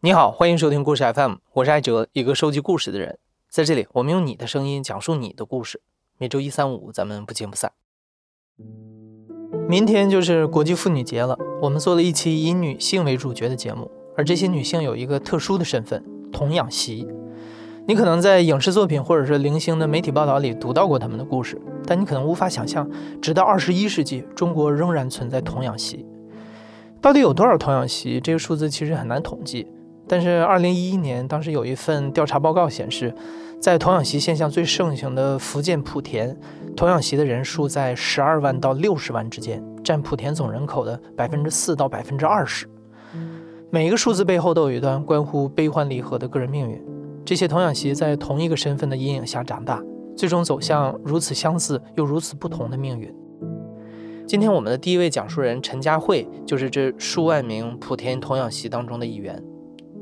你好，欢迎收听故事 FM，我是艾哲，一个收集故事的人。在这里，我们用你的声音讲述你的故事。每周一、三、五，咱们不见不散。明天就是国际妇女节了，我们做了一期以女性为主角的节目，而这些女性有一个特殊的身份——童养媳。你可能在影视作品或者是零星的媒体报道里读到过她们的故事，但你可能无法想象，直到二十一世纪，中国仍然存在童养媳。到底有多少童养媳？这个数字其实很难统计。但是，二零一一年，当时有一份调查报告显示，在童养媳现象最盛行的福建莆田，童养媳的人数在十二万到六十万之间，占莆田总人口的百分之四到百分之二十。每一个数字背后都有一段关乎悲欢离合的个人命运。这些童养媳在同一个身份的阴影下长大，最终走向如此相似又如此不同的命运。今天我们的第一位讲述人陈佳慧，就是这数万名莆田童养媳当中的一员。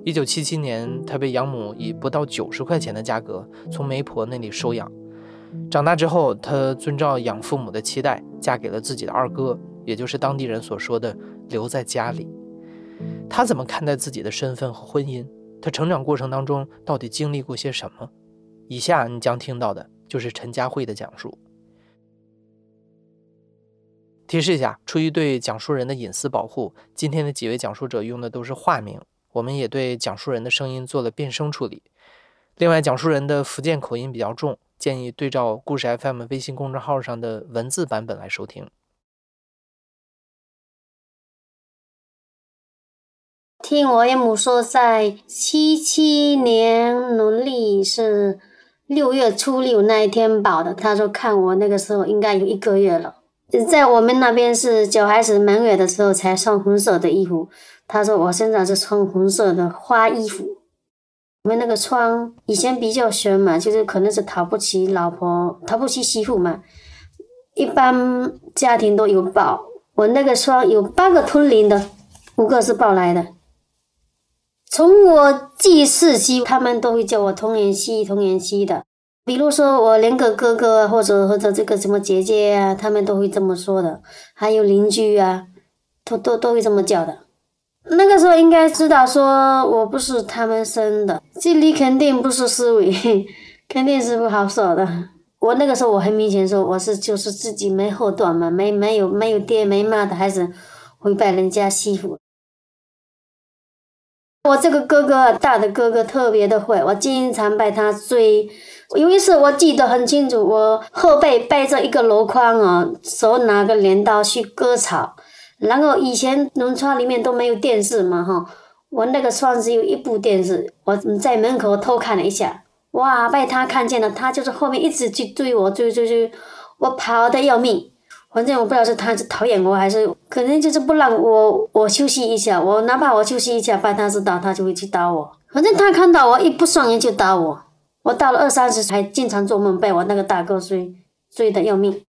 一九七七年，她被养母以不到九十块钱的价格从媒婆那里收养。长大之后，她遵照养父母的期待，嫁给了自己的二哥，也就是当地人所说的“留在家里”。她怎么看待自己的身份和婚姻？她成长过程当中到底经历过些什么？以下你将听到的就是陈佳慧的讲述。提示一下，出于对讲述人的隐私保护，今天的几位讲述者用的都是化名。我们也对讲述人的声音做了变声处理。另外，讲述人的福建口音比较重，建议对照故事 FM 微信公众号上的文字版本来收听。听我岳母说，在七七年农历是六月初六那一天保的。他说看我那个时候应该有一个月了。在我们那边是小孩子满月的时候才穿红色的衣服。他说我身上是穿红色的花衣服。我们那个穿以前比较凶嘛，就是可能是讨不起老婆，讨不起媳妇嘛。一般家庭都有抱。我那个穿有八个通灵的，五个是抱来的。从我记事起，他们都会叫我童颜熙、童颜熙的。比如说我连个哥哥或者或者这个什么姐姐啊，他们都会这么说的。还有邻居啊，都都都会这么叫的。那个时候应该知道说我不是他们生的，这里肯定不是思维，肯定是不好受的。我那个时候我很明显说我是就是自己没后段嘛，没没有没有爹没妈的孩子，会拜人家媳妇。我这个哥哥大的哥哥特别的坏，我经常被他追。有一次我记得很清楚，我后背背着一个箩筐哦，手拿个镰刀去割草。然后以前农村里面都没有电视嘛哈，我那个窗只有一部电视，我在门口偷看了一下，哇，被他看见了，他就是后面一直去追我，追追追，我跑得要命。反正我不知道是他是讨厌我还是可能就是不让我我休息一下，我哪怕我休息一下，被他知道他就会去打我。反正他看到我一不爽眼就打我。我到了二三十还经常做梦被我那个大哥追追的要命。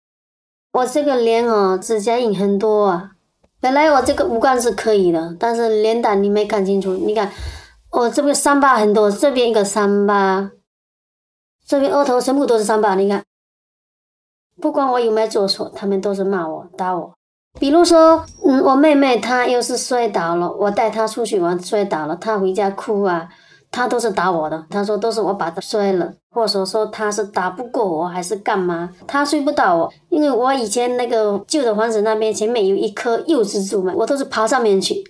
我这个脸哦，指甲印很多啊。本来我这个五官是可以的，但是脸蛋你没看清楚。你看我这边伤疤很多，这边一个伤疤，这边额头全部都是伤疤。你看。不管我有没有做错，他们都是骂我、打我。比如说，嗯，我妹妹她要是摔倒了，我带她出去玩摔倒了，她回家哭啊，他都是打我的。他说都是我把他摔了，或者说他是打不过我，还是干嘛？他睡不到我，因为我以前那个旧的房子那边前面有一棵柚子树嘛，我都是爬上面去，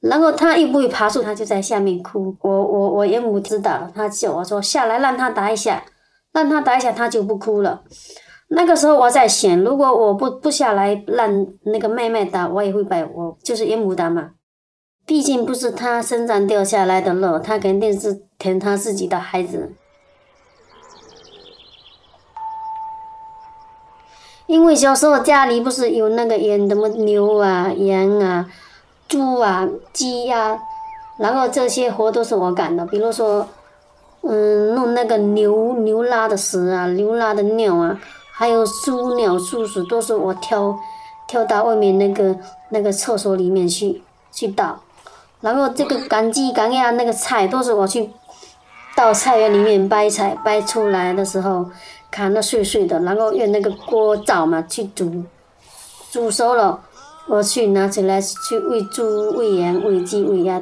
然后他又不会爬树，他就在下面哭。我我我岳母知道了，她叫我说下来让他打一下，让他打一下，他就不哭了。那个时候我在想，如果我不不下来让那个妹妹打，我也会把我就是岳母打嘛。毕竟不是他身上掉下来的肉，他肯定是疼他自己的孩子。因为小时候家里不是有那个养什么牛啊、羊啊、猪啊、鸡呀，然后这些活都是我干的。比如说，嗯，弄那个牛牛拉的屎啊、牛拉的尿啊。还有猪尿、猪屎都是我挑，挑到外面那个那个厕所里面去去倒，然后这个干鸡、干鸭那个菜都是我去到菜园里面掰菜，掰出来的时候砍得碎碎的，然后用那个锅灶嘛去煮，煮熟了我去拿起来去喂猪、喂羊、喂鸡、喂鸭。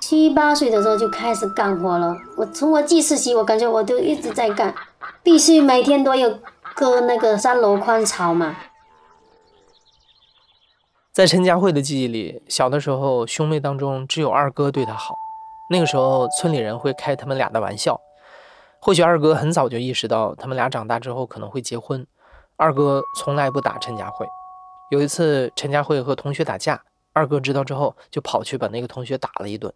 七八岁的时候就开始干活了。我从我记事起，我感觉我都一直在干，必须每天都要割那个三箩筐草嘛。在陈佳慧的记忆里，小的时候兄妹当中只有二哥对她好。那个时候村里人会开他们俩的玩笑。或许二哥很早就意识到他们俩长大之后可能会结婚。二哥从来不打陈佳慧。有一次陈佳慧和同学打架，二哥知道之后就跑去把那个同学打了一顿。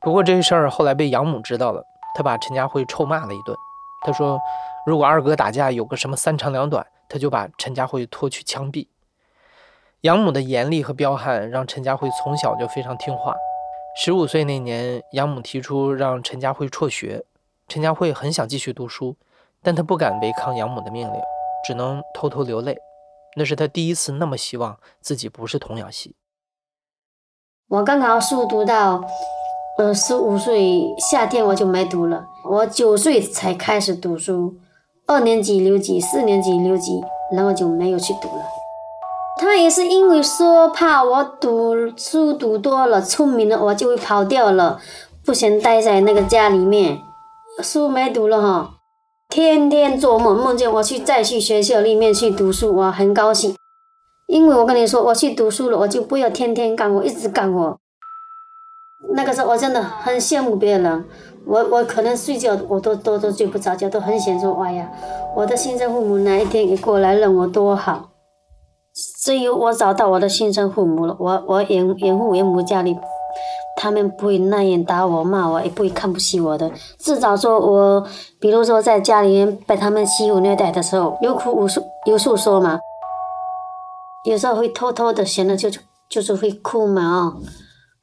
不过这事儿后来被养母知道了，他把陈佳慧臭骂了一顿。他说，如果二哥打架有个什么三长两短，他就把陈佳慧拖去枪毙。养母的严厉和彪悍让陈佳慧从小就非常听话。十五岁那年，养母提出让陈佳慧辍学。陈佳慧很想继续读书，但她不敢违抗养母的命令，只能偷偷流泪。那是她第一次那么希望自己不是童养媳。我刚好书读到，呃，十五岁夏天我就没读了。我九岁才开始读书，二年级留级，四年级留级，然后就没有去读了。他也是因为说怕我读书读多了，聪明了我就会跑掉了，不想待在那个家里面。书没读了哈，天天做梦，梦见我去再去学校里面去读书，我很高兴。因为我跟你说，我去读书了，我就不要天天干活，一直干活。那个时候我真的很羡慕别人，我我可能睡觉我都都都睡不着觉，都很想说，哎呀，我的亲生父母哪一天也过来认我多好。只有我找到我的亲生父母了，我我养养父养母家里，他们不会那样打我骂我，也不会看不起我的。至少说我，比如说在家里面被他们欺负虐待的时候，有苦无诉有诉说嘛，有时候会偷偷的闲了就就是会哭嘛啊，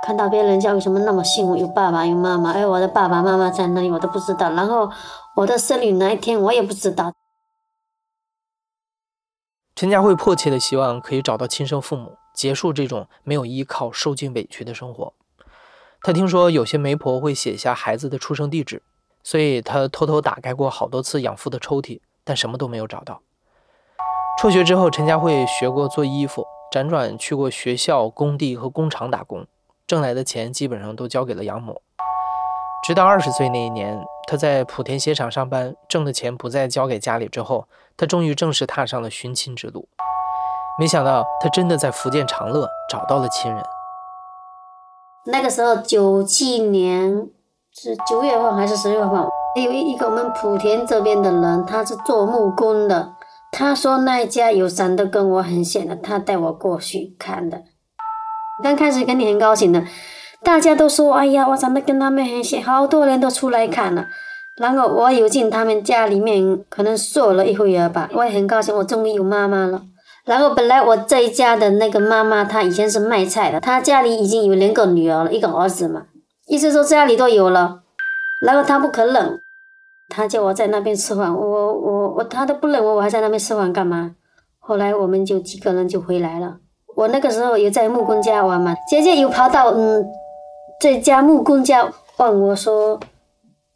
看到别人家为什么那么幸福，有爸爸有妈妈，哎，我的爸爸妈妈在那里我都不知道，然后我的生日哪一天我也不知道。陈佳慧迫切的希望可以找到亲生父母，结束这种没有依靠、受尽委屈的生活。她听说有些媒婆会写下孩子的出生地址，所以她偷偷打开过好多次养父的抽屉，但什么都没有找到。辍学之后，陈佳慧学过做衣服，辗转去过学校、工地和工厂打工，挣来的钱基本上都交给了养母。直到二十岁那一年，他在莆田鞋厂上班，挣的钱不再交给家里之后。他终于正式踏上了寻亲之路，没想到他真的在福建长乐找到了亲人。那个时候，九七年是九月份还是十月份？有一个我们莆田这边的人，他是做木工的。他说那一家有长得跟我很像的，他带我过去看的。刚开始肯定很高兴的，大家都说：“哎呀，我长得跟他们很像。”好多人都出来看了。然后我有进他们家里面，可能坐了一会儿吧，我也很高兴，我终于有妈妈了。然后本来我这一家的那个妈妈，她以前是卖菜的，她家里已经有两个女儿了，一个儿子嘛，意思说家里都有了。然后她不肯认，她叫我在那边吃饭，我我我她都不认我，我还在那边吃饭干嘛？后来我们就几个人就回来了。我那个时候也在木工家玩嘛，姐姐有跑到嗯这家木工家问我说。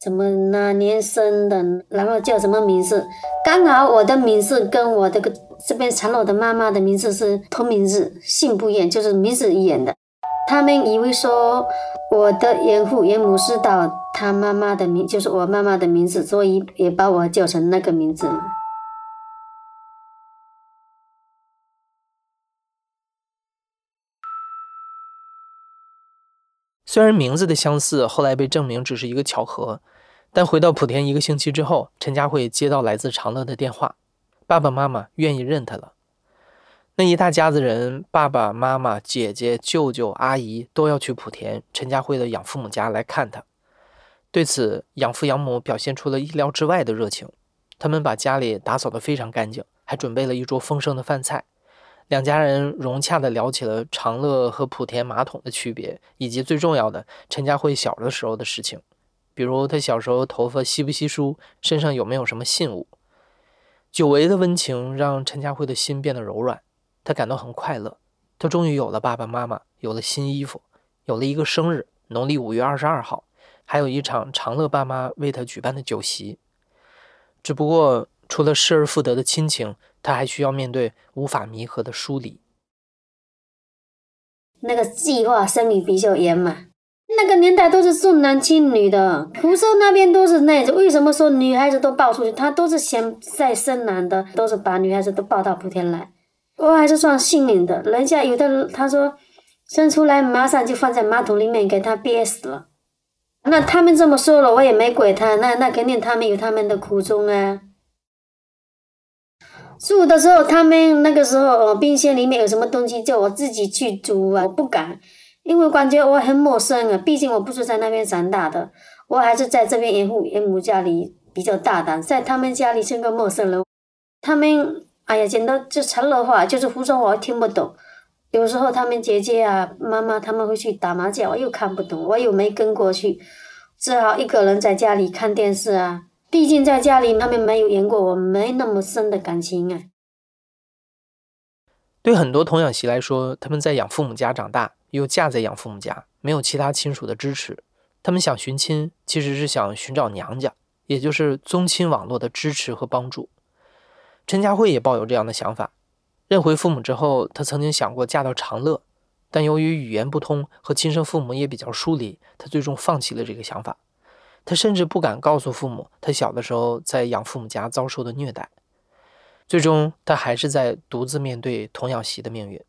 怎么哪年生的，然后叫什么名字？刚好我的名字跟我这个这边长乐的妈妈的名字是同名字，姓不一样，就是名字一样的。他们以为说我的严父严母是到他妈妈的名，就是我妈妈的名字，所以也把我叫成那个名字虽然名字的相似后来被证明只是一个巧合，但回到莆田一个星期之后，陈佳慧接到来自长乐的电话，爸爸妈妈愿意认她了。那一大家子人，爸爸妈妈、姐姐、舅舅、阿姨都要去莆田陈佳慧的养父母家来看她。对此，养父养母表现出了意料之外的热情，他们把家里打扫得非常干净，还准备了一桌丰盛的饭菜。两家人融洽地聊起了长乐和莆田马桶的区别，以及最重要的陈佳慧小的时候的事情，比如她小时候头发稀不稀疏，身上有没有什么信物。久违的温情让陈佳慧的心变得柔软，她感到很快乐。她终于有了爸爸妈妈，有了新衣服，有了一个生日，农历五月二十二号，还有一场长乐爸妈为她举办的酒席。只不过，除了失而复得的亲情。他还需要面对无法弥合的疏离。那个计划生育比较严嘛，那个年代都是重男轻女的，福州那边都是那种。为什么说女孩子都抱出去？他都是先再生男的，都是把女孩子都抱到莆田来。我还是算幸运的，人家有的他说生出来马上就放在马桶里面给他憋死了。那他们这么说了，我也没怪他。那那肯定他们有他们的苦衷啊。煮的时候，他们那个时候冰箱里面有什么东西，叫我自己去煮啊，我不敢。因为感觉我很陌生啊，毕竟我不是在那边长大的，我还是在这边岳父岳母家里比较大胆，在他们家里是个陌生人。他们哎呀，讲的就成了话，就是福州话我听不懂。有时候他们姐姐啊、妈妈他们会去打麻将，我又看不懂，我又没跟过去，只好一个人在家里看电视啊。毕竟在家里他们没有演过，我没那么深的感情啊。对很多童养媳来说，他们在养父母家长大。又嫁在养父母家，没有其他亲属的支持，他们想寻亲，其实是想寻找娘家，也就是宗亲网络的支持和帮助。陈佳慧也抱有这样的想法。认回父母之后，她曾经想过嫁到长乐，但由于语言不通，和亲生父母也比较疏离，她最终放弃了这个想法。他甚至不敢告诉父母，他小的时候在养父母家遭受的虐待。最终，他还是在独自面对童养媳的命运。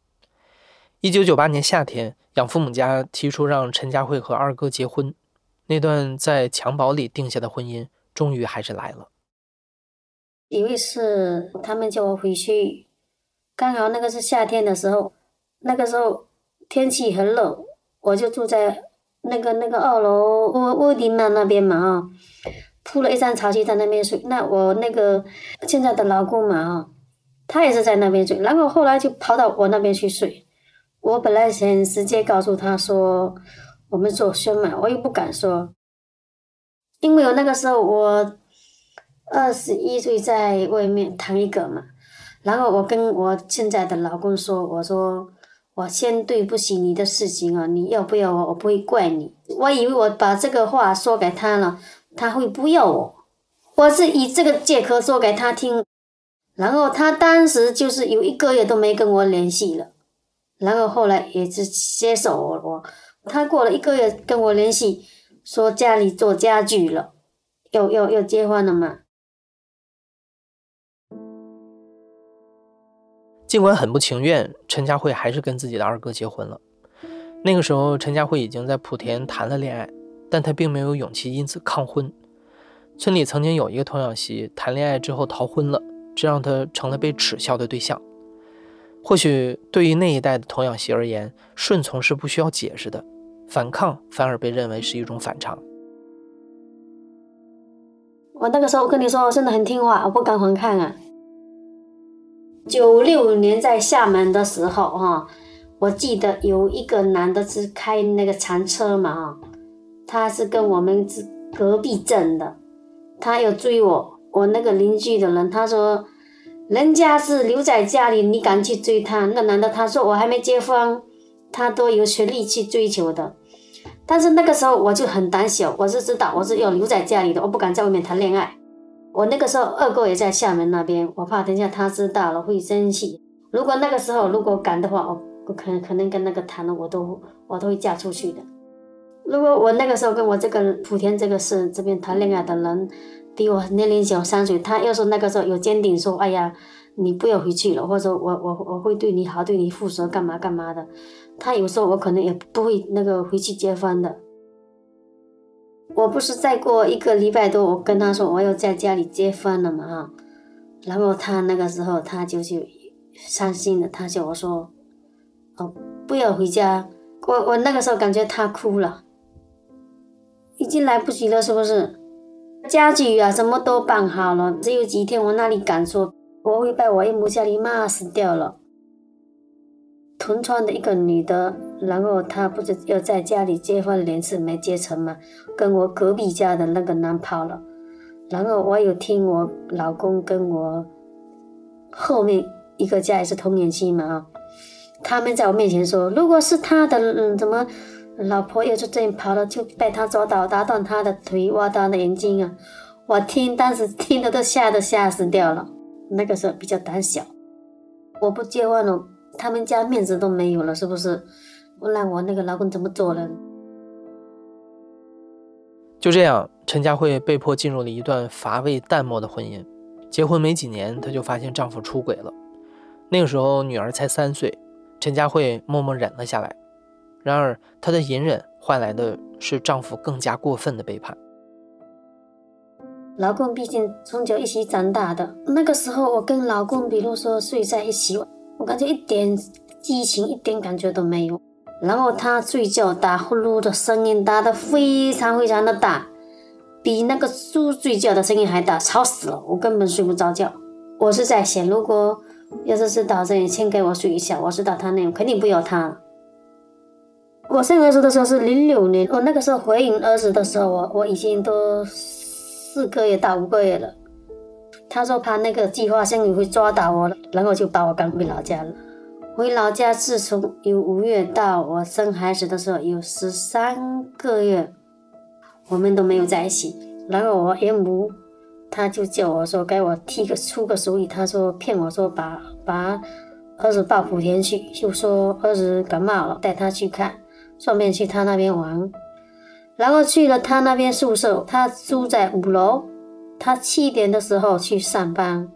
一九九八年夏天，养父母家提出让陈佳慧和二哥结婚。那段在襁褓里定下的婚姻，终于还是来了。有一次，他们叫我回去，刚好那个是夏天的时候，那个时候天气很冷，我就住在那个那个二楼屋屋顶嘛那边嘛啊，铺了一张草席在那边睡。那我那个现在的老公嘛啊，他也是在那边睡，然后后来就跑到我那边去睡。我本来想直接告诉他说我们做兄嘛，我又不敢说，因为我那个时候我二十一岁在外面谈一个嘛，然后我跟我现在的老公说，我说我先对不起你的事情啊，你要不要我，我不会怪你。我以为我把这个话说给他了，他会不要我，我是以这个借口说给他听，然后他当时就是有一个月都没跟我联系了。然后后来也是接受我，我他过了一个月跟我联系，说家里做家具了，要要要结婚了嘛。尽管很不情愿，陈佳慧还是跟自己的二哥结婚了。那个时候，陈佳慧已经在莆田谈了恋爱，但她并没有勇气因此抗婚。村里曾经有一个童养媳谈恋爱之后逃婚了，这让她成了被耻笑的对象。或许对于那一代的童养媳而言，顺从是不需要解释的，反抗反而被认为是一种反常。我那个时候跟你说，我真的很听话，我不敢反抗啊。九六年在厦门的时候，哈，我记得有一个男的是开那个长车嘛，哈，他是跟我们是隔壁镇的，他要追我，我那个邻居的人，他说。人家是留在家里，你敢去追他？那男的他说我还没结婚，他都有权利去追求的。但是那个时候我就很胆小，我是知道我是要留在家里的，我不敢在外面谈恋爱。我那个时候二哥也在厦门那边，我怕等下他知道了会生气。如果那个时候如果敢的话，我可可能跟那个谈了，我都我都会嫁出去的。如果我那个时候跟我这个莆田这个市这边谈恋爱的人。比我年龄小三岁，他要是那个时候有坚定说：“哎呀，你不要回去了，或者我我我会对你好，对你负责，干嘛干嘛的。”他有时候我可能也不会那个回去结婚的。我不是再过一个礼拜多，我跟他说我要在家里结婚了嘛哈，然后他那个时候他就去伤心了，他叫我说：“哦，不要回家。”我我那个时候感觉他哭了，已经来不及了，是不是？家具啊，什么都办好了，只有几天，我哪里敢说？我会被我岳母家里骂死掉了。同窗的一个女的，然后她不是要在家里结婚两次没结成嘛？跟我隔壁家的那个男跑了。然后我有听我老公跟我后面一个家也是同年期嘛啊，他们在我面前说，如果是他的，嗯，怎么？老婆要是这样跑了，就被他抓到，打断他的腿，挖他的眼睛啊！我听，当时听的都吓得吓死掉了。那个时候比较胆小，我不结婚了，他们家面子都没有了，是不是？我让我那个老公怎么做人？就这样，陈佳慧被迫进入了一段乏味淡漠的婚姻。结婚没几年，她就发现丈夫出轨了。那个时候，女儿才三岁，陈佳慧默默忍了下来。然而，她的隐忍换来的是丈夫更加过分的背叛。老公毕竟从小一起长大的，那个时候我跟老公，比如说睡在一起，我感觉一点激情，一点感觉都没有。然后他睡觉打呼噜的声音打得非常非常的大，比那个猪睡觉的声音还大，吵死了，我根本睡不着觉。我是在想，如果要是知道这样，先给我睡一下。我知道他那样，肯定不要他。我生儿子的时候是零六年，我那个时候怀孕儿子的时候，我我已经都四个月到五个月了。他说怕那个计划生育会抓到我，然后就把我赶回老家了。回老家，自从有五月到我生孩子的时候，有十三个月，我们都没有在一起。然后我岳母，他就叫我说，给我提个出个主意。他说骗我说把把儿子抱莆田去，就说儿子感冒了，带他去看，顺便去他那边玩。然后去了他那边宿舍，他住在五楼，他七点的时候去上班。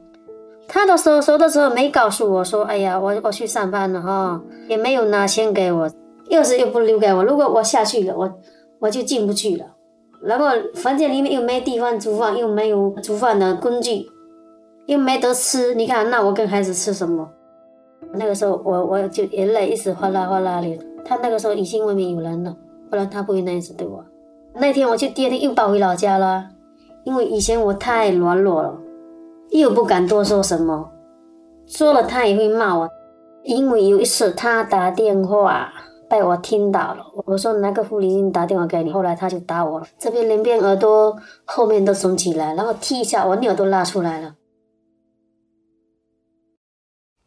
他的时候说的时候没告诉我说，哎呀，我我去上班了哈，也没有拿钱给我，钥匙又不留给我。如果我下去了，我我就进不去了。然后房间里面又没地方煮饭，又没有煮饭的工具，又没得吃。你看，那我跟孩子吃什么？那个时候我我就眼泪一直哗啦哗啦的。他那个时候已经外面有人了，不然他不会那样子对我。那天我就第二天又跑回老家了，因为以前我太软弱了。又不敢多说什么，说了他也会骂我。因为有一次他打电话被我听到了，我说那个护理员打电话给你？后来他就打我了，这边两边耳朵后面都耸起来，然后踢一下，我尿都拉出来了。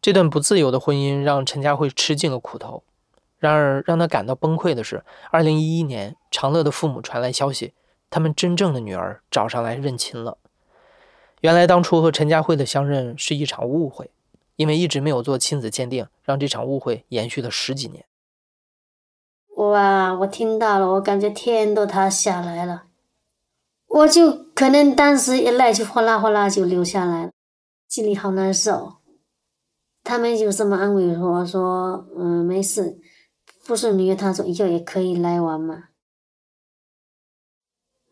这段不自由的婚姻让陈佳慧吃尽了苦头。然而让她感到崩溃的是，二零一一年，长乐的父母传来消息，他们真正的女儿找上来认亲了。原来当初和陈佳慧的相认是一场误会，因为一直没有做亲子鉴定，让这场误会延续了十几年。哇！我听到了，我感觉天都塌下来了，我就可能当时一泪就哗啦哗啦就流下来了，心里好难受。他们就这么安慰我说：“嗯，没事，不是女儿，他说以后也可以来玩嘛。”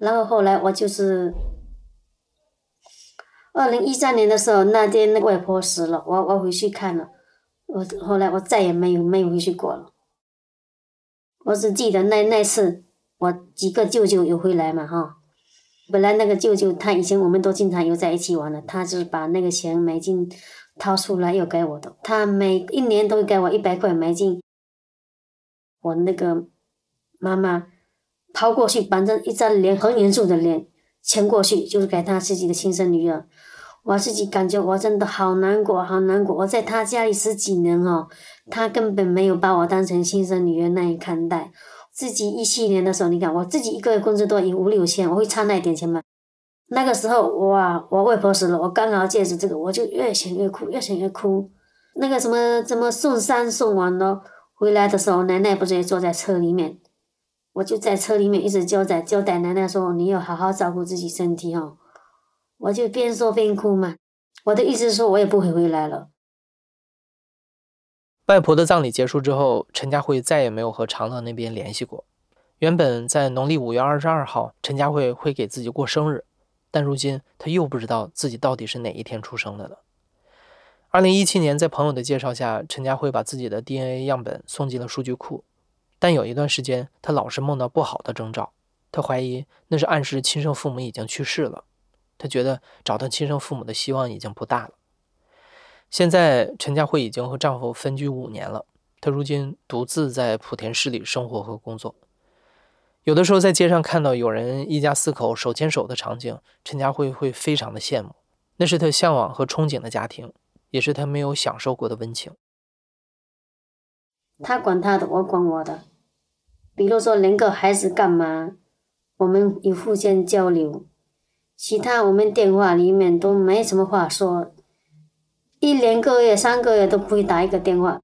然后后来我就是。二零一三年的时候，那天那个外婆死了，我我回去看了，我后来我再也没有没有回去过了。我只记得那那次我几个舅舅有回来嘛哈，本来那个舅舅他以前我们都经常有在一起玩的，他就是把那个钱美金掏出来又给我的，他每一年都给我一百块美金。我那个妈妈跑过去，把这一张脸很严肃的脸。牵过去就是给他自己的亲生女儿，我自己感觉我真的好难过，好难过。我在他家里十几年哦，他根本没有把我当成亲生女儿那样看待。自己一七年的时候，你看我自己一个月工资都有五六千，我会差那一点钱吗？那个时候哇，我外婆死了，我刚好借着这个，我就越想越哭，越想越哭。那个什么怎么送山送完了，回来的时候，奶奶不是也坐在车里面？我就在车里面一直交代交代奶奶说：“你要好好照顾自己身体哦。”我就边说边哭嘛。我的意思是说，我也不会回来了。外婆的葬礼结束之后，陈佳慧再也没有和长乐那边联系过。原本在农历五月二十二号，陈佳慧会给自己过生日，但如今她又不知道自己到底是哪一天出生的了。二零一七年，在朋友的介绍下，陈佳慧把自己的 DNA 样本送进了数据库。但有一段时间，他老是梦到不好的征兆，他怀疑那是暗示亲生父母已经去世了。他觉得找到亲生父母的希望已经不大了。现在，陈佳慧已经和丈夫分居五年了，她如今独自在莆田市里生活和工作。有的时候在街上看到有人一家四口手牵手的场景，陈佳慧会非常的羡慕，那是她向往和憧憬的家庭，也是她没有享受过的温情。他管他的，我管我的。比如说，两个孩子干嘛，我们有互相交流，其他我们电话里面都没什么话说，一两个月、三个月都不会打一个电话。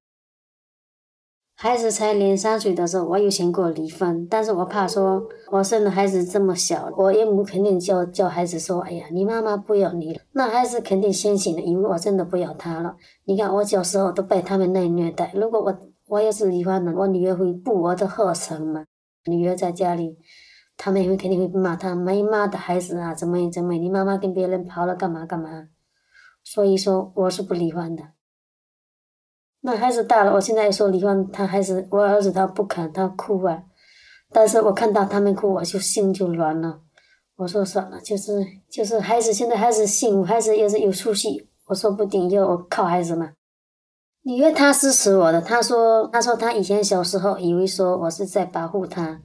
孩子才两三岁的时候，我有想过离婚，但是我怕说，我生的孩子这么小，我岳母肯定叫叫孩子说，哎呀，你妈妈不要你了，那孩子肯定先醒了，因为我真的不要他了。你看我小时候都被他们那虐待，如果我我要是离婚了，我女儿会步我的后尘嘛？女儿在家里，他们会肯定会骂他没妈的孩子啊，怎么怎么，你妈妈跟别人跑了干嘛干嘛？所以说我是不离婚的。那孩子大了，我现在说离婚，他还是我儿子，他不肯，他哭啊。但是我看到他们哭，我就心就软了。我说算了，就是就是孩子现在还是幸福，孩子也是有出息。我说不定要我靠孩子嘛。因为他支持我的，他说他说他以前小时候以为说我是在保护他，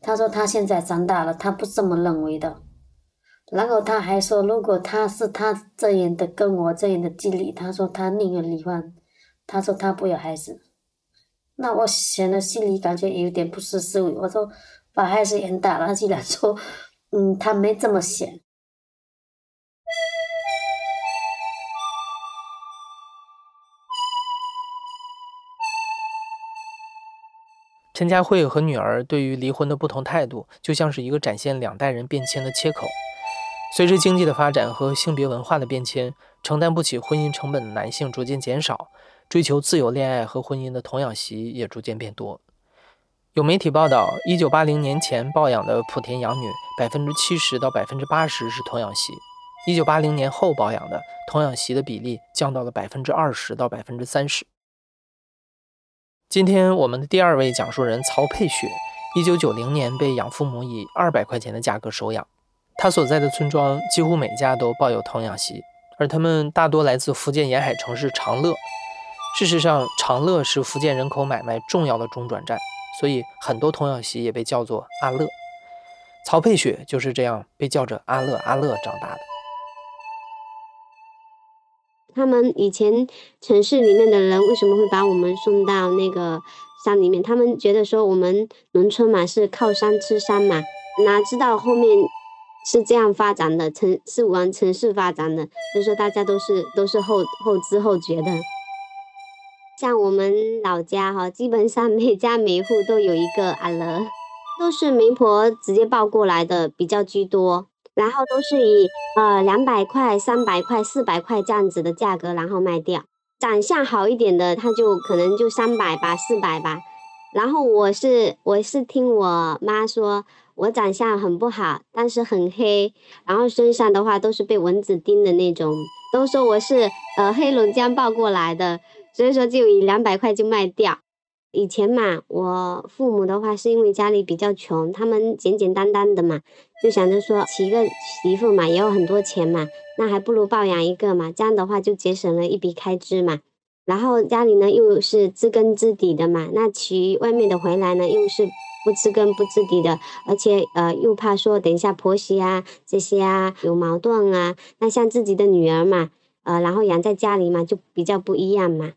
他说他现在长大了，他不这么认为的。然后他还说，如果他是他这样的跟我这样的经历，他说他宁愿离婚。他说他不要孩子，那我现在心里感觉有点不是滋味。我说把孩子养大了，既然说，嗯，他没这么想。陈佳慧和女儿对于离婚的不同态度，就像是一个展现两代人变迁的切口。随着经济的发展和性别文化的变迁，承担不起婚姻成本的男性逐渐减少。追求自由恋爱和婚姻的童养媳也逐渐变多。有媒体报道，一九八零年前抱养的莆田养女，百分之七十到百分之八十是童养媳；一九八零年后抱养的童养媳的比例降到了百分之二十到百分之三十。今天我们的第二位讲述人曹佩雪，一九九零年被养父母以二百块钱的价格收养。他所在的村庄几乎每家都抱有童养媳，而他们大多来自福建沿海城市长乐。事实上，长乐是福建人口买卖重要的中转站，所以很多童养媳也被叫做阿乐。曹佩雪就是这样被叫着阿乐阿乐长大的。他们以前城市里面的人为什么会把我们送到那个山里面？他们觉得说我们农村嘛是靠山吃山嘛，哪知道后面是这样发展的，城是往城市发展的，所以说大家都是都是后后知后觉的。像我们老家哈，基本上每家每户都有一个阿乐，都是媒婆直接抱过来的比较居多，然后都是以呃两百块、三百块、四百块这样子的价格然后卖掉。长相好一点的，他就可能就三百吧、四百吧。然后我是我是听我妈说，我长相很不好，但是很黑，然后身上的话都是被蚊子叮的那种，都说我是呃黑龙江抱过来的。所以说就以两百块就卖掉。以前嘛，我父母的话是因为家里比较穷，他们简简单单的嘛，就想着说娶一个媳妇嘛也有很多钱嘛，那还不如抱养一个嘛，这样的话就节省了一笔开支嘛。然后家里呢又是知根知底的嘛，那娶外面的回来呢又是不知根不知底的，而且呃又怕说等一下婆媳啊这些啊有矛盾啊，那像自己的女儿嘛，呃然后养在家里嘛就比较不一样嘛。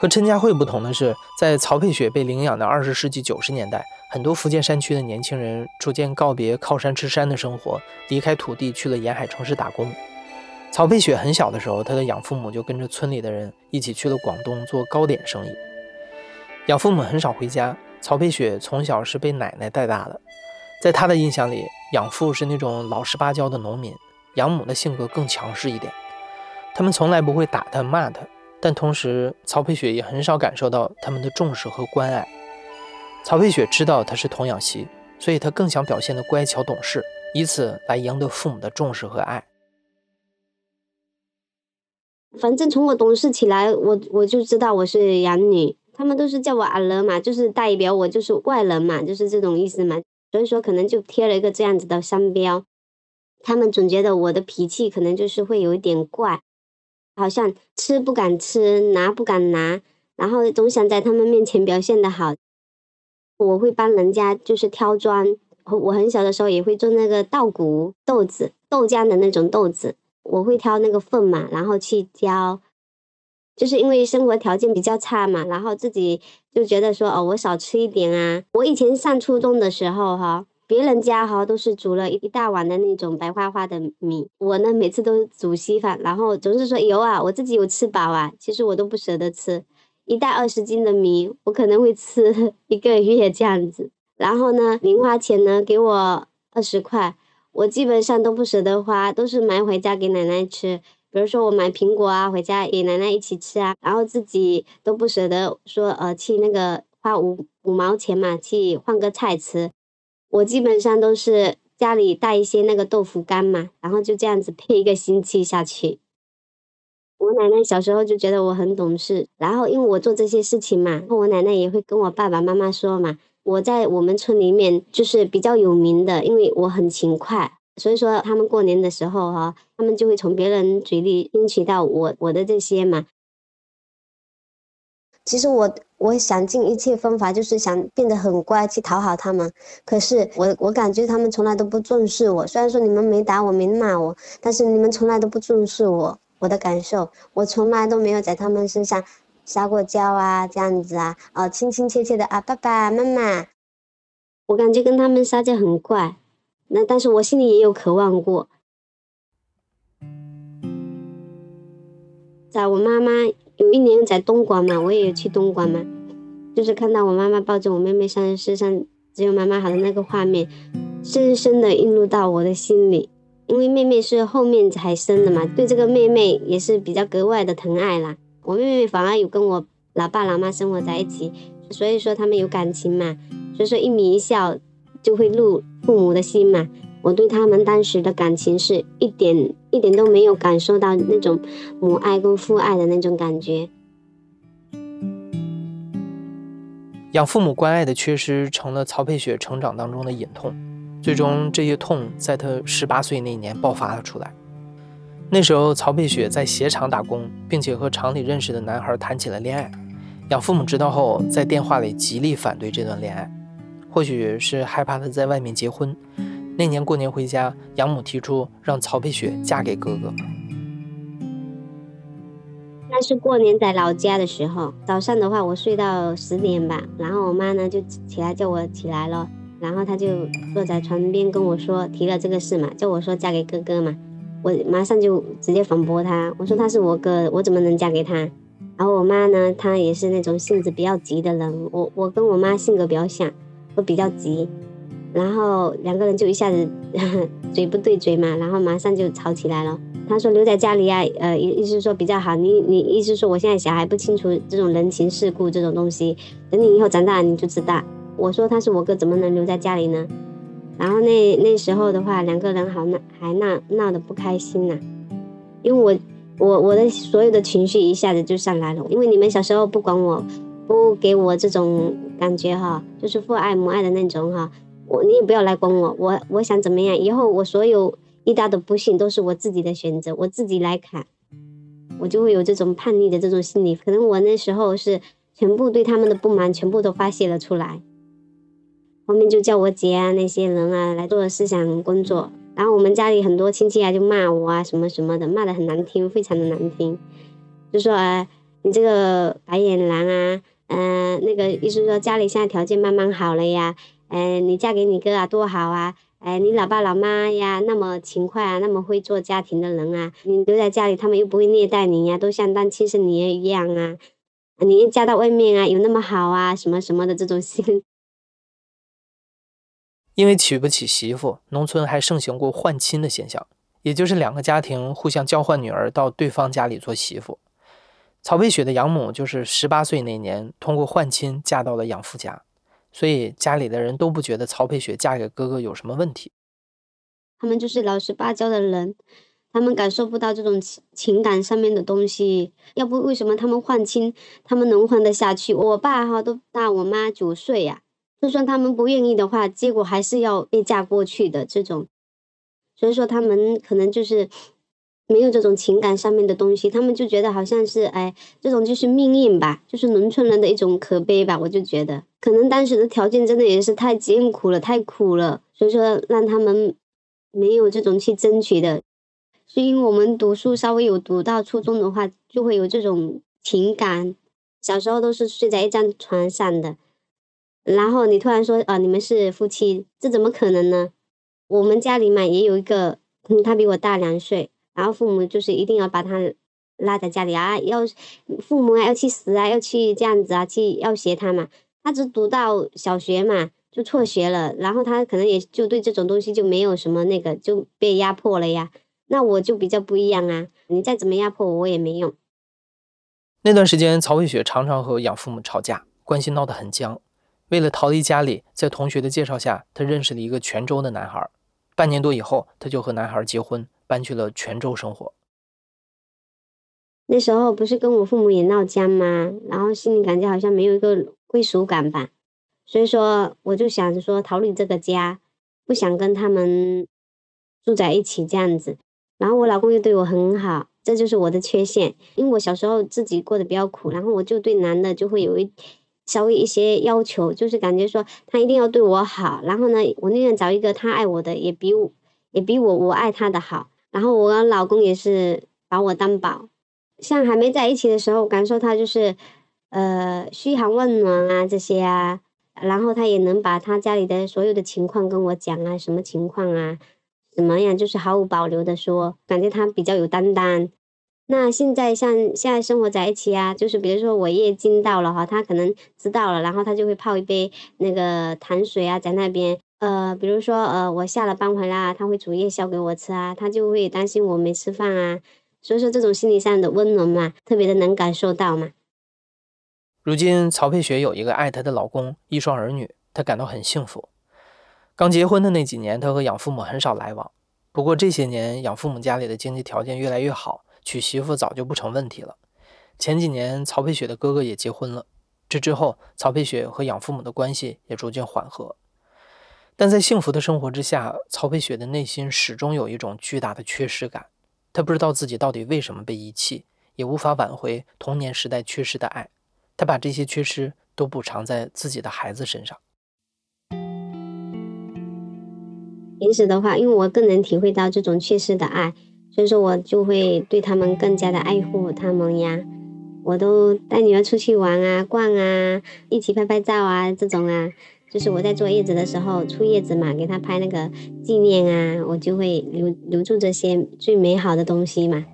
和陈佳慧不同的是，在曹佩雪被领养的二十世纪九十年代，很多福建山区的年轻人逐渐告别靠山吃山的生活，离开土地去了沿海城市打工。曹佩雪很小的时候，她的养父母就跟着村里的人一起去了广东做糕点生意。养父母很少回家，曹佩雪从小是被奶奶带大的。在她的印象里，养父是那种老实巴交的农民，养母的性格更强势一点，他们从来不会打她骂她。但同时，曹佩雪也很少感受到他们的重视和关爱。曹佩雪知道她是童养媳，所以她更想表现的乖巧懂事，以此来赢得父母的重视和爱。反正从我懂事起来，我我就知道我是养女，他们都是叫我阿乐嘛，就是代表我就是外人嘛，就是这种意思嘛。所以说，可能就贴了一个这样子的商标。他们总觉得我的脾气可能就是会有一点怪。好像吃不敢吃，拿不敢拿，然后总想在他们面前表现的好。我会帮人家就是挑砖，我很小的时候也会做那个稻谷豆子，豆浆的那种豆子，我会挑那个粪嘛，然后去浇。就是因为生活条件比较差嘛，然后自己就觉得说哦，我少吃一点啊。我以前上初中的时候哈。别人家哈都是煮了一大碗的那种白花花的米，我呢每次都煮稀饭，然后总是说有啊，我自己有吃饱啊，其实我都不舍得吃，一袋二十斤的米，我可能会吃 一个月这样子。然后呢，零花钱呢给我二十块，我基本上都不舍得花，都是买回家给奶奶吃。比如说我买苹果啊，回家给奶奶一起吃啊，然后自己都不舍得说呃去那个花五五毛钱嘛去换个菜吃。我基本上都是家里带一些那个豆腐干嘛，然后就这样子配一个星期下去。我奶奶小时候就觉得我很懂事，然后因为我做这些事情嘛，我奶奶也会跟我爸爸妈妈说嘛，我在我们村里面就是比较有名的，因为我很勤快。所以说，他们过年的时候哈，他们就会从别人嘴里听取到我我的这些嘛。其实我我想尽一切方法，就是想变得很乖，去讨好他们。可是我我感觉他们从来都不重视我。虽然说你们没打我，没骂我，但是你们从来都不重视我。我的感受，我从来都没有在他们身上撒过娇啊，这样子啊，哦，亲亲切切的啊，爸爸妈妈。我感觉跟他们撒娇很怪。那但是我心里也有渴望过，在我妈妈有一年在东莞嘛，我也去东莞嘛，就是看到我妈妈抱着我妹妹上世上只有妈妈好的那个画面，深深的印入到我的心里。因为妹妹是后面才生的嘛，对这个妹妹也是比较格外的疼爱啦。我妹妹反而有跟我老爸老妈生活在一起，所以说他们有感情嘛，所以说一颦一笑。就会入父母的心嘛。我对他们当时的感情是一点一点都没有感受到那种母爱跟父爱的那种感觉。养父母关爱的缺失成了曹佩雪成长当中的隐痛，最终这些痛在她十八岁那年爆发了出来。那时候，曹佩雪在鞋厂打工，并且和厂里认识的男孩谈起了恋爱。养父母知道后，在电话里极力反对这段恋爱。或许是害怕他在外面结婚，那年过年回家，养母提出让曹佩雪嫁给哥哥。那是过年在老家的时候，早上的话我睡到十点吧，然后我妈呢就起来叫我起来了，然后她就坐在床边跟我说提了这个事嘛，叫我说嫁给哥哥嘛，我马上就直接反驳她，我说他是我哥，我怎么能嫁给他？然后我妈呢，她也是那种性子比较急的人，我我跟我妈性格比较像。都比较急，然后两个人就一下子 嘴不对嘴嘛，然后马上就吵起来了。他说留在家里啊，呃，意思说比较好。你你意思说我现在小孩不清楚这种人情世故这种东西，等你以后长大了你就知道。我说他是我哥，怎么能留在家里呢？然后那那时候的话，两个人好闹，还闹闹得不开心呢。因为我我我的所有的情绪一下子就上来了，因为你们小时候不管我。不给我这种感觉哈，就是父爱母爱的那种哈，我你也不要来管我，我我想怎么样，以后我所有遇到的不幸都是我自己的选择，我自己来砍，我就会有这种叛逆的这种心理，可能我那时候是全部对他们的不满全部都发泄了出来，后面就叫我姐啊那些人啊来做思想工作，然后我们家里很多亲戚啊就骂我啊什么什么的，骂的很难听，非常的难听，就说啊你这个白眼狼啊。嗯，那个意思说家里现在条件慢慢好了呀，嗯，你嫁给你哥啊多好啊，哎，你老爸老妈呀那么勤快啊，那么会做家庭的人啊，你留在家里他们又不会虐待你呀，都像当亲生女儿一样啊，你嫁到外面啊有那么好啊什么什么的这种心。因为娶不起媳妇，农村还盛行过换亲的现象，也就是两个家庭互相交换女儿到对方家里做媳妇。曹佩雪的养母就是十八岁那年通过换亲嫁到了养父家，所以家里的人都不觉得曹佩雪嫁给哥哥有什么问题。他们就是老实巴交的人，他们感受不到这种情情感上面的东西。要不为什么他们换亲，他们能换得下去？我爸哈都大我妈九岁呀，就算他们不愿意的话，结果还是要被嫁过去的这种。所以说他们可能就是。没有这种情感上面的东西，他们就觉得好像是哎，这种就是命运吧，就是农村人的一种可悲吧。我就觉得，可能当时的条件真的也是太艰苦了，太苦了，所以说让他们没有这种去争取的。是因为我们读书稍微有读到初中的话，就会有这种情感。小时候都是睡在一张床上的，然后你突然说啊，你们是夫妻，这怎么可能呢？我们家里嘛也有一个，嗯，他比我大两岁。然后父母就是一定要把他拉在家里啊，要父母啊要去死啊，要去这样子啊，去要挟他嘛。他只读到小学嘛，就辍学了，然后他可能也就对这种东西就没有什么那个，就被压迫了呀。那我就比较不一样啊，你再怎么压迫我，我也没用。那段时间，曹慧雪常常和养父母吵架，关系闹得很僵。为了逃离家里，在同学的介绍下，她认识了一个泉州的男孩。半年多以后，她就和男孩结婚，搬去了泉州生活。那时候不是跟我父母也闹僵吗？然后心里感觉好像没有一个归属感吧，所以说我就想着说逃离这个家，不想跟他们住在一起这样子。然后我老公又对我很好，这就是我的缺陷，因为我小时候自己过得比较苦，然后我就对男的就会有一稍微一些要求，就是感觉说他一定要对我好，然后呢，我宁愿找一个他爱我的，也比我也比我我爱他的好。然后我老公也是把我当宝。像还没在一起的时候，感受他就是，呃，嘘寒问暖啊这些啊，然后他也能把他家里的所有的情况跟我讲啊，什么情况啊，怎么样，就是毫无保留的说，感觉他比较有担当。那现在像现在生活在一起啊，就是比如说我月经到了哈，他可能知道了，然后他就会泡一杯那个糖水啊，在那边，呃，比如说呃我下了班回来，他会煮夜宵给我吃啊，他就会担心我没吃饭啊。所以说，这种心理上的温暖嘛，特别的能感受到嘛。如今，曹佩雪有一个爱她的老公，一双儿女，她感到很幸福。刚结婚的那几年，她和养父母很少来往。不过这些年，养父母家里的经济条件越来越好，娶媳妇早就不成问题了。前几年，曹佩雪的哥哥也结婚了。这之后，曹佩雪和养父母的关系也逐渐缓和。但在幸福的生活之下，曹培雪的内心始终有一种巨大的缺失感。他不知道自己到底为什么被遗弃，也无法挽回童年时代缺失的爱。他把这些缺失都补偿在自己的孩子身上。平时的话，因为我更能体会到这种缺失的爱，所以说我就会对他们更加的爱护他们呀。我都带女儿出去玩啊、逛啊，一起拍拍照啊，这种啊。就是我在坐月子的时候出月子嘛，给他拍那个纪念啊，我就会留留住这些最美好的东西嘛，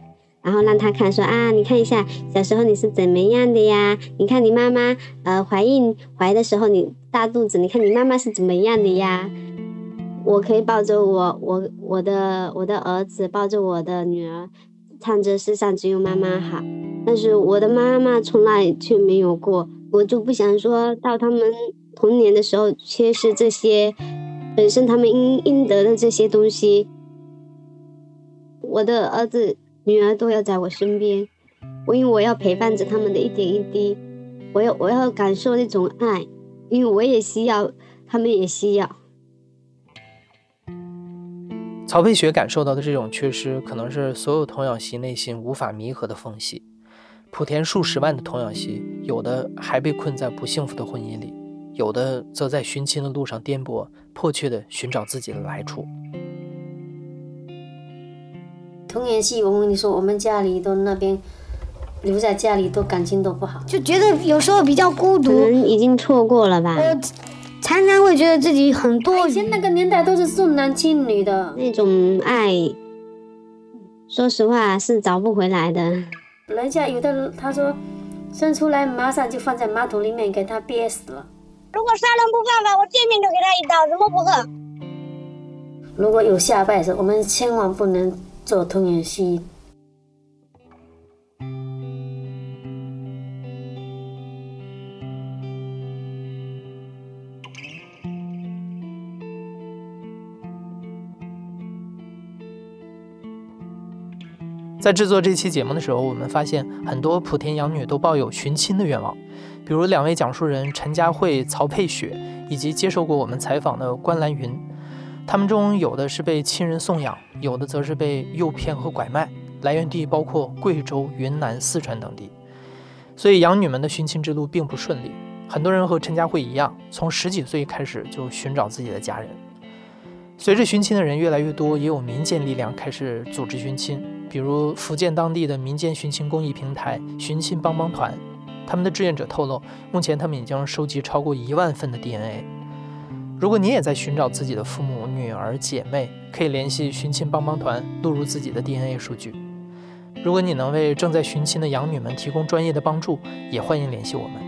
然后让他看说啊，你看一下小时候你是怎么样的呀？你看你妈妈呃怀孕怀的时候你大肚子，你看你妈妈是怎么样的呀？我可以抱着我我我的我的儿子抱着我的女儿，唱着世上只有妈妈好，但是我的妈妈从来却没有过，我就不想说到他们。童年的时候缺失这些本身他们应应得的这些东西，我的儿子女儿都要在我身边，我因为我要陪伴着他们的一点一滴，我要我要感受那种爱，因为我也需要，他们也需要。曹佩雪感受到的这种缺失，可能是所有童养媳内心无法弥合的缝隙。莆田数十万的童养媳，有的还被困在不幸福的婚姻里。有的则在寻亲的路上颠簸，迫切地寻找自己的来处。童年戏，我跟你说，我们家里都那边留在家里都感情都不好，就觉得有时候比较孤独。可能已经错过了吧。呃常常会觉得自己很多。以前那个年代都是重男轻女的那种爱，说实话是找不回来的。人家有的他说生出来马上就放在马桶里面给他憋死了。如果杀人不犯法，我见面就给他一刀，怎么不恨？如果有下辈子，我们千万不能做童养媳。在制作这期节目的时候，我们发现很多莆田养女都抱有寻亲的愿望。比如两位讲述人陈佳慧、曹佩雪，以及接受过我们采访的关兰云，他们中有的是被亲人送养，有的则是被诱骗和拐卖，来源地包括贵州、云南、四川等地。所以养女们的寻亲之路并不顺利，很多人和陈佳慧一样，从十几岁开始就寻找自己的家人。随着寻亲的人越来越多，也有民间力量开始组织寻亲，比如福建当地的民间寻亲公益平台“寻亲帮帮团”。他们的志愿者透露，目前他们已经收集超过一万份的 DNA。如果你也在寻找自己的父母、女儿、姐妹，可以联系寻亲帮帮团，录入自己的 DNA 数据。如果你能为正在寻亲的养女们提供专业的帮助，也欢迎联系我们。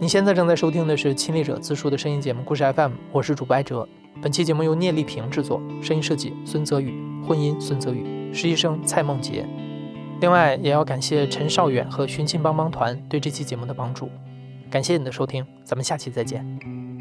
你现在正在收听的是亲历者自述的声音节目《故事 FM》，我是主播艾哲。本期节目由聂丽萍制作，声音设计孙泽宇，混音孙泽宇，实习生蔡梦洁。另外，也要感谢陈少远和寻亲帮帮团对这期节目的帮助。感谢你的收听，咱们下期再见。